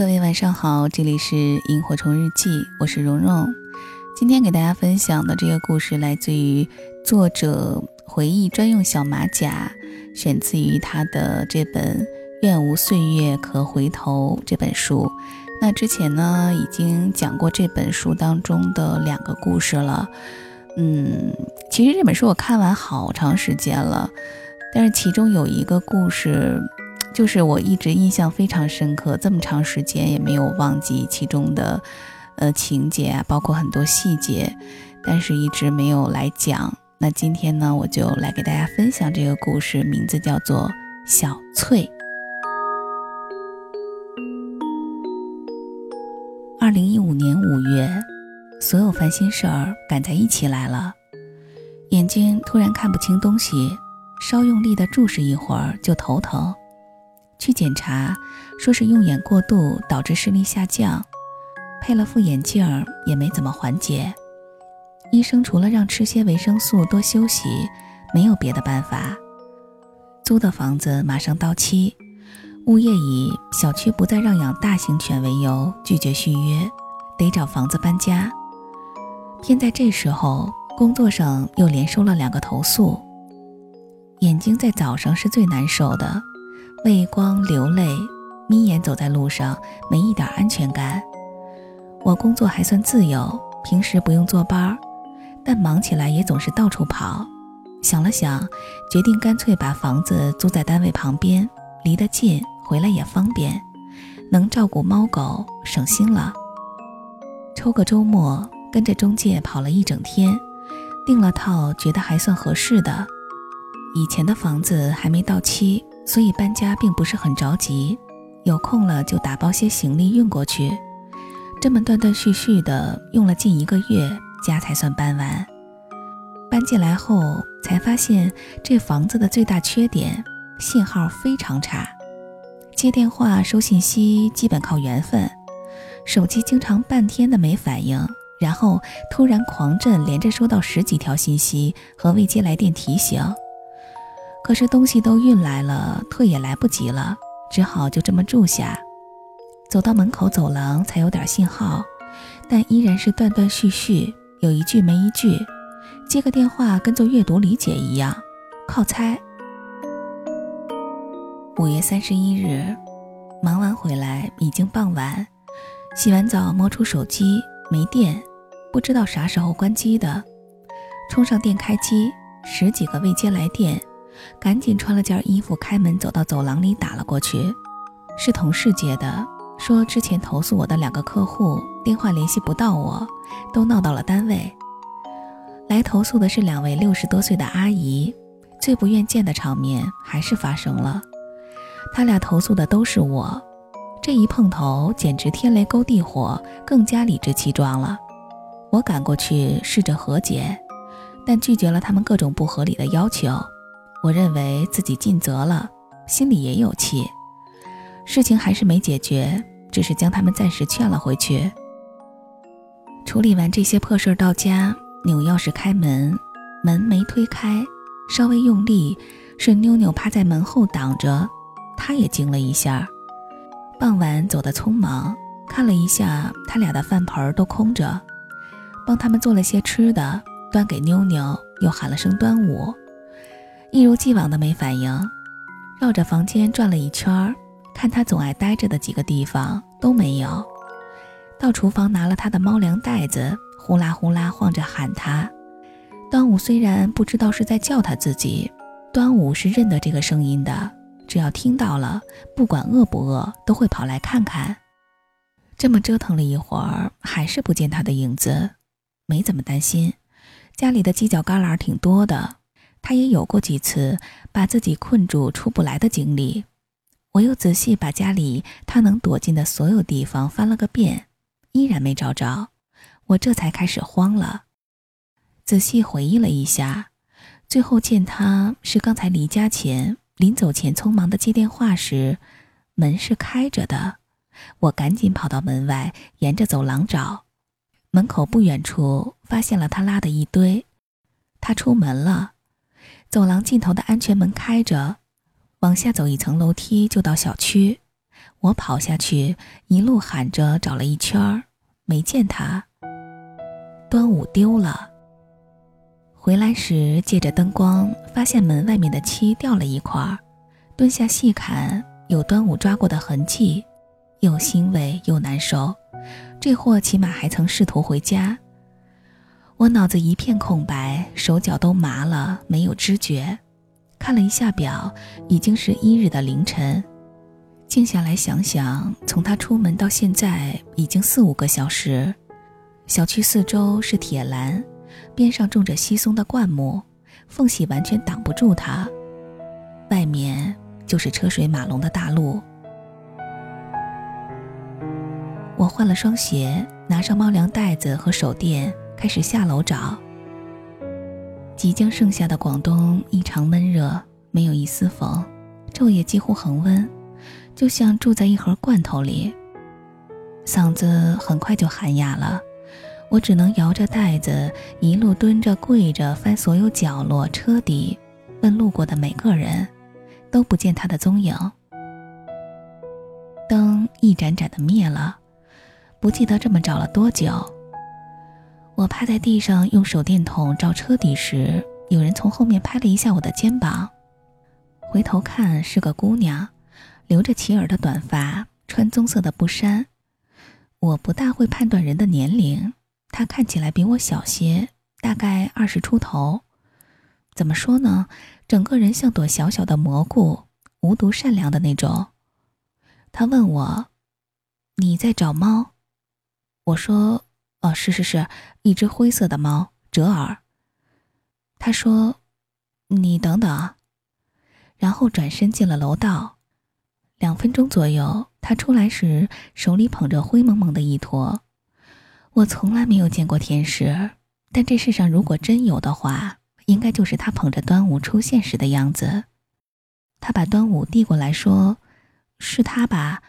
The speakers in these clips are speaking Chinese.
各位晚上好，这里是萤火虫日记，我是蓉蓉。今天给大家分享的这个故事来自于作者回忆专用小马甲，选自于他的这本《愿无岁月可回头》这本书。那之前呢，已经讲过这本书当中的两个故事了。嗯，其实这本书我看完好长时间了，但是其中有一个故事。就是我一直印象非常深刻，这么长时间也没有忘记其中的，呃情节啊，包括很多细节，但是一直没有来讲。那今天呢，我就来给大家分享这个故事，名字叫做《小翠》。二零一五年五月，所有烦心事儿赶在一起来了，眼睛突然看不清东西，稍用力的注视一会儿就头疼。去检查，说是用眼过度导致视力下降，配了副眼镜儿也没怎么缓解。医生除了让吃些维生素、多休息，没有别的办法。租的房子马上到期，物业以小区不再让养大型犬为由拒绝续约，得找房子搬家。偏在这时候，工作上又连收了两个投诉。眼睛在早上是最难受的。畏光流泪，眯眼走在路上，没一点安全感。我工作还算自由，平时不用坐班，但忙起来也总是到处跑。想了想，决定干脆把房子租在单位旁边，离得近，回来也方便，能照顾猫狗，省心了。抽个周末，跟着中介跑了一整天，订了套觉得还算合适的。以前的房子还没到期。所以搬家并不是很着急，有空了就打包些行李运过去。这么断断续续的用了近一个月，家才算搬完。搬进来后才发现，这房子的最大缺点，信号非常差，接电话收信息基本靠缘分，手机经常半天的没反应，然后突然狂震，连着收到十几条信息和未接来电提醒。可是东西都运来了，退也来不及了，只好就这么住下。走到门口走廊才有点信号，但依然是断断续续，有一句没一句。接个电话跟做阅读理解一样，靠猜。五月三十一日，忙完回来已经傍晚，洗完澡摸出手机没电，不知道啥时候关机的，充上电开机，十几个未接来电。赶紧穿了件衣服，开门走到走廊里打了过去，是同事接的，说之前投诉我的两个客户电话联系不到我，都闹到了单位。来投诉的是两位六十多岁的阿姨，最不愿见的场面还是发生了。他俩投诉的都是我，这一碰头简直天雷勾地火，更加理直气壮了。我赶过去试着和解，但拒绝了他们各种不合理的要求。我认为自己尽责了，心里也有气，事情还是没解决，只是将他们暂时劝了回去。处理完这些破事儿到家，扭钥匙开门，门没推开，稍微用力，是妞妞趴在门后挡着，她也惊了一下。傍晚走得匆忙，看了一下他俩的饭盆都空着，帮他们做了些吃的，端给妞妞，又喊了声端午。一如既往的没反应，绕着房间转了一圈，看他总爱待着的几个地方都没有。到厨房拿了他的猫粮袋子，呼啦呼啦晃着喊他。端午虽然不知道是在叫他自己，端午是认得这个声音的，只要听到了，不管饿不饿，都会跑来看看。这么折腾了一会儿，还是不见他的影子，没怎么担心，家里的犄角旮旯挺多的。他也有过几次把自己困住出不来的经历。我又仔细把家里他能躲进的所有地方翻了个遍，依然没找着。我这才开始慌了。仔细回忆了一下，最后见他是刚才离家前临走前匆忙的接电话时，门是开着的。我赶紧跑到门外，沿着走廊找，门口不远处发现了他拉的一堆。他出门了。走廊尽头的安全门开着，往下走一层楼梯就到小区。我跑下去，一路喊着找了一圈儿，没见他。端午丢了。回来时借着灯光，发现门外面的漆掉了一块儿，蹲下细看，有端午抓过的痕迹，又欣慰又难受。这货起码还曾试图回家。我脑子一片空白，手脚都麻了，没有知觉。看了一下表，已经是一日的凌晨。静下来想想，从他出门到现在已经四五个小时。小区四周是铁栏，边上种着稀松的灌木，缝隙完全挡不住他。外面就是车水马龙的大路。我换了双鞋，拿上猫粮袋子和手电，开始下楼找。即将盛夏的广东异常闷热，没有一丝风，昼夜几乎恒温。就像住在一盒罐头里，嗓子很快就喊哑了。我只能摇着袋子，一路蹲着跪着翻所有角落、车底，问路过的每个人，都不见他的踪影。灯一盏盏的灭了，不记得这么找了多久。我趴在地上用手电筒照车底时，有人从后面拍了一下我的肩膀，回头看是个姑娘。留着齐耳的短发，穿棕色的布衫。我不大会判断人的年龄，她看起来比我小些，大概二十出头。怎么说呢？整个人像朵小小的蘑菇，无毒善良的那种。他问我：“你在找猫？”我说：“哦，是是是，一只灰色的猫，折耳。”他说：“你等等。”然后转身进了楼道。两分钟左右，他出来时手里捧着灰蒙蒙的一坨。我从来没有见过天使，但这世上如果真有的话，应该就是他捧着端午出现时的样子。他把端午递过来，说：“是他吧？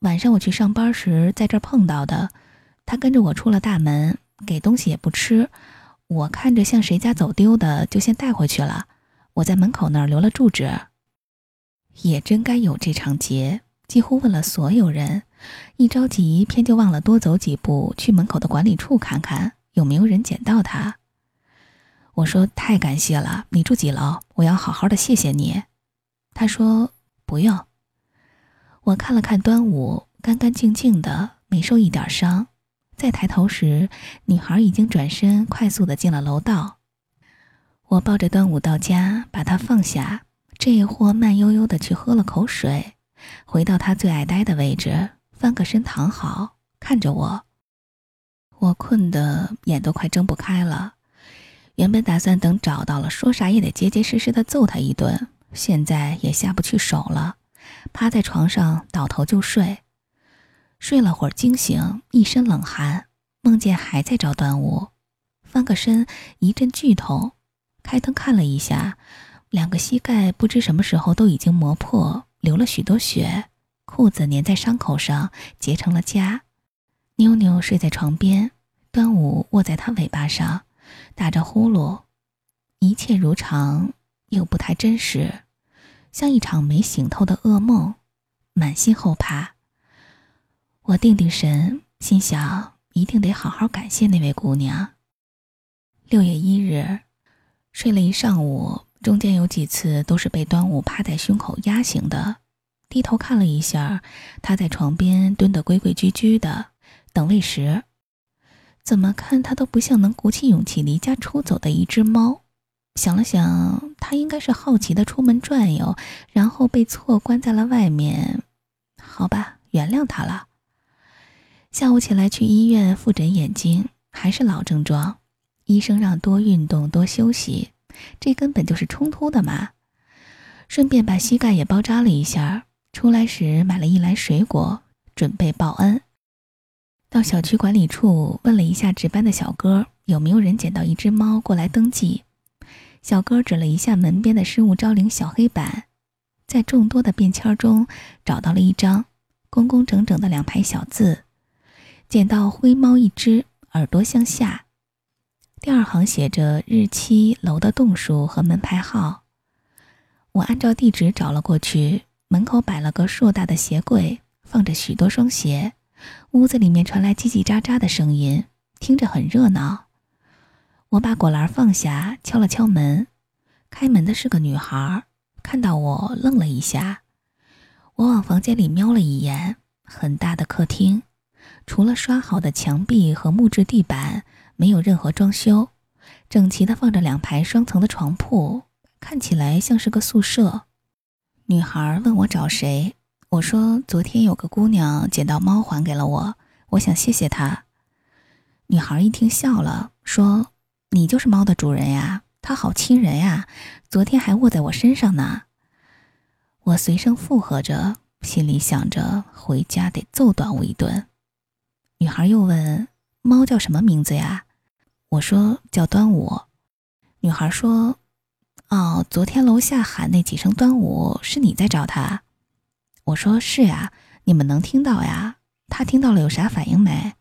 晚上我去上班时在这儿碰到的。他跟着我出了大门，给东西也不吃。我看着像谁家走丢的，就先带回去了。我在门口那儿留了住址。”也真该有这场劫，几乎问了所有人，一着急偏就忘了多走几步去门口的管理处看看有没有人捡到他。我说太感谢了，你住几楼？我要好好的谢谢你。他说不用。我看了看端午，干干净净的，没受一点伤。再抬头时，女孩已经转身快速的进了楼道。我抱着端午到家，把她放下。这货慢悠悠的去喝了口水，回到他最爱待的位置，翻个身躺好，看着我。我困得眼都快睁不开了。原本打算等找到了，说啥也得结结实实的揍他一顿，现在也下不去手了，趴在床上倒头就睡。睡了会儿，惊醒，一身冷汗，梦见还在找端午，翻个身，一阵剧痛，开灯看了一下。两个膝盖不知什么时候都已经磨破，流了许多血，裤子粘在伤口上结成了痂。妞妞睡在床边，端午卧在她尾巴上，打着呼噜。一切如常，又不太真实，像一场没醒透的噩梦，满心后怕。我定定神，心想一定得好好感谢那位姑娘。六月一日，睡了一上午。中间有几次都是被端午趴在胸口压醒的，低头看了一下，他在床边蹲得规规矩矩的，等喂食。怎么看他都不像能鼓起勇气离家出走的一只猫。想了想，他应该是好奇的出门转悠，然后被错关在了外面。好吧，原谅他了。下午起来去医院复诊眼睛，还是老症状，医生让多运动多休息。这根本就是冲突的嘛！顺便把膝盖也包扎了一下。出来时买了一篮水果，准备报恩。到小区管理处问了一下值班的小哥，有没有人捡到一只猫过来登记。小哥指了一下门边的失物招领小黑板，在众多的便签中找到了一张，工工整整的两排小字：“捡到灰猫一只，耳朵向下。”第二行写着日期、楼的栋数和门牌号。我按照地址找了过去，门口摆了个硕大的鞋柜，放着许多双鞋，屋子里面传来叽叽喳喳的声音，听着很热闹。我把果篮放下，敲了敲门，开门的是个女孩，看到我愣了一下。我往房间里瞄了一眼，很大的客厅，除了刷好的墙壁和木质地板，没有任何装修，整齐的放着两排双层的床铺，看起来像是个宿舍。女孩问我找谁，我说昨天有个姑娘捡到猫还给了我，我想谢谢她。女孩一听笑了，说：“你就是猫的主人呀，它好亲人呀，昨天还卧在我身上呢。”我随声附和着，心里想着回家得揍短我一顿。女孩又问：“猫叫什么名字呀？”我说：“叫端午。”女孩说：“哦，昨天楼下喊那几声端午，是你在找它？”我说：“是呀，你们能听到呀？他听到了有啥反应没？”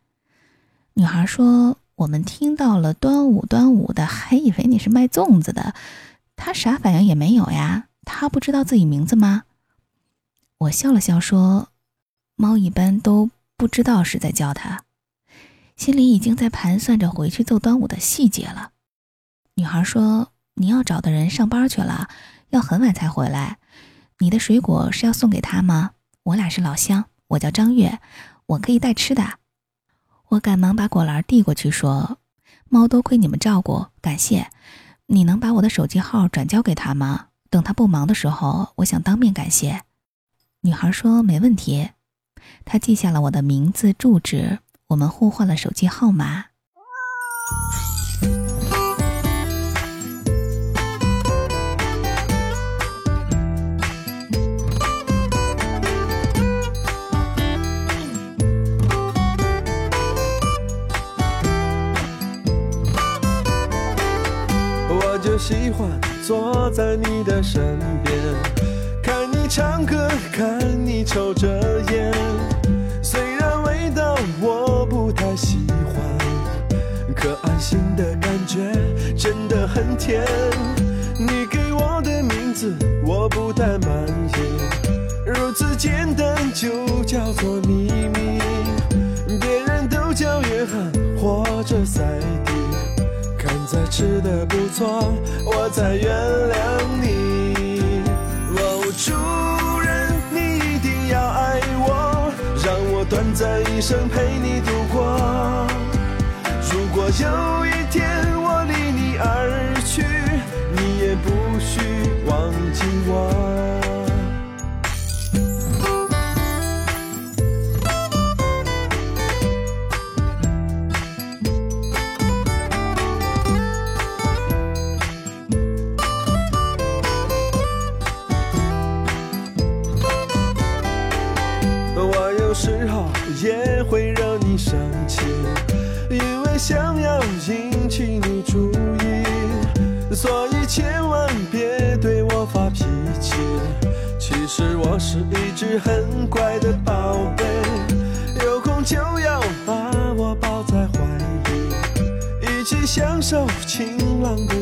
女孩说：“我们听到了端午端午的，还以为你是卖粽子的。他啥反应也没有呀。”他不知道自己名字吗？我笑了笑说：“猫一般都不知道是在叫他。”心里已经在盘算着回去揍端午的细节了。女孩说：“你要找的人上班去了，要很晚才回来。你的水果是要送给他吗？我俩是老乡，我叫张月，我可以带吃的。”我赶忙把果篮递过去说：“猫多亏你们照顾，感谢。你能把我的手机号转交给他吗？”等他不忙的时候，我想当面感谢。女孩说：“没问题。”他记下了我的名字、住址，我们互换了手机号码。我就喜欢。坐在你的身边，唱歌，看你抽着烟。虽然味道我不太喜欢，可安心的感觉真的很甜。你给我的名字我不太满意，如此简单就叫做秘密。别人都叫约翰或者赛迪。看在吃的不错，我才原谅你。主人，你一定要爱我，让我短暂一生陪你度过。如果有一天我离你而去，你也不需忘记我。也会让你生气，因为想要引起你注意，所以千万别对我发脾气。其实我是一只很乖的宝贝，有空就要把我抱在怀里，一起享受晴朗的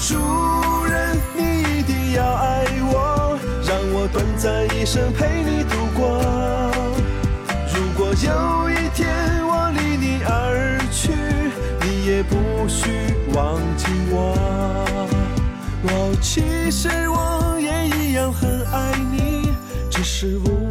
主人，你一定要爱我，让我短暂一生陪你度过。如果有一天我离你而去，你也不需忘记我。哦，其实我也一样。很爱你，只是无。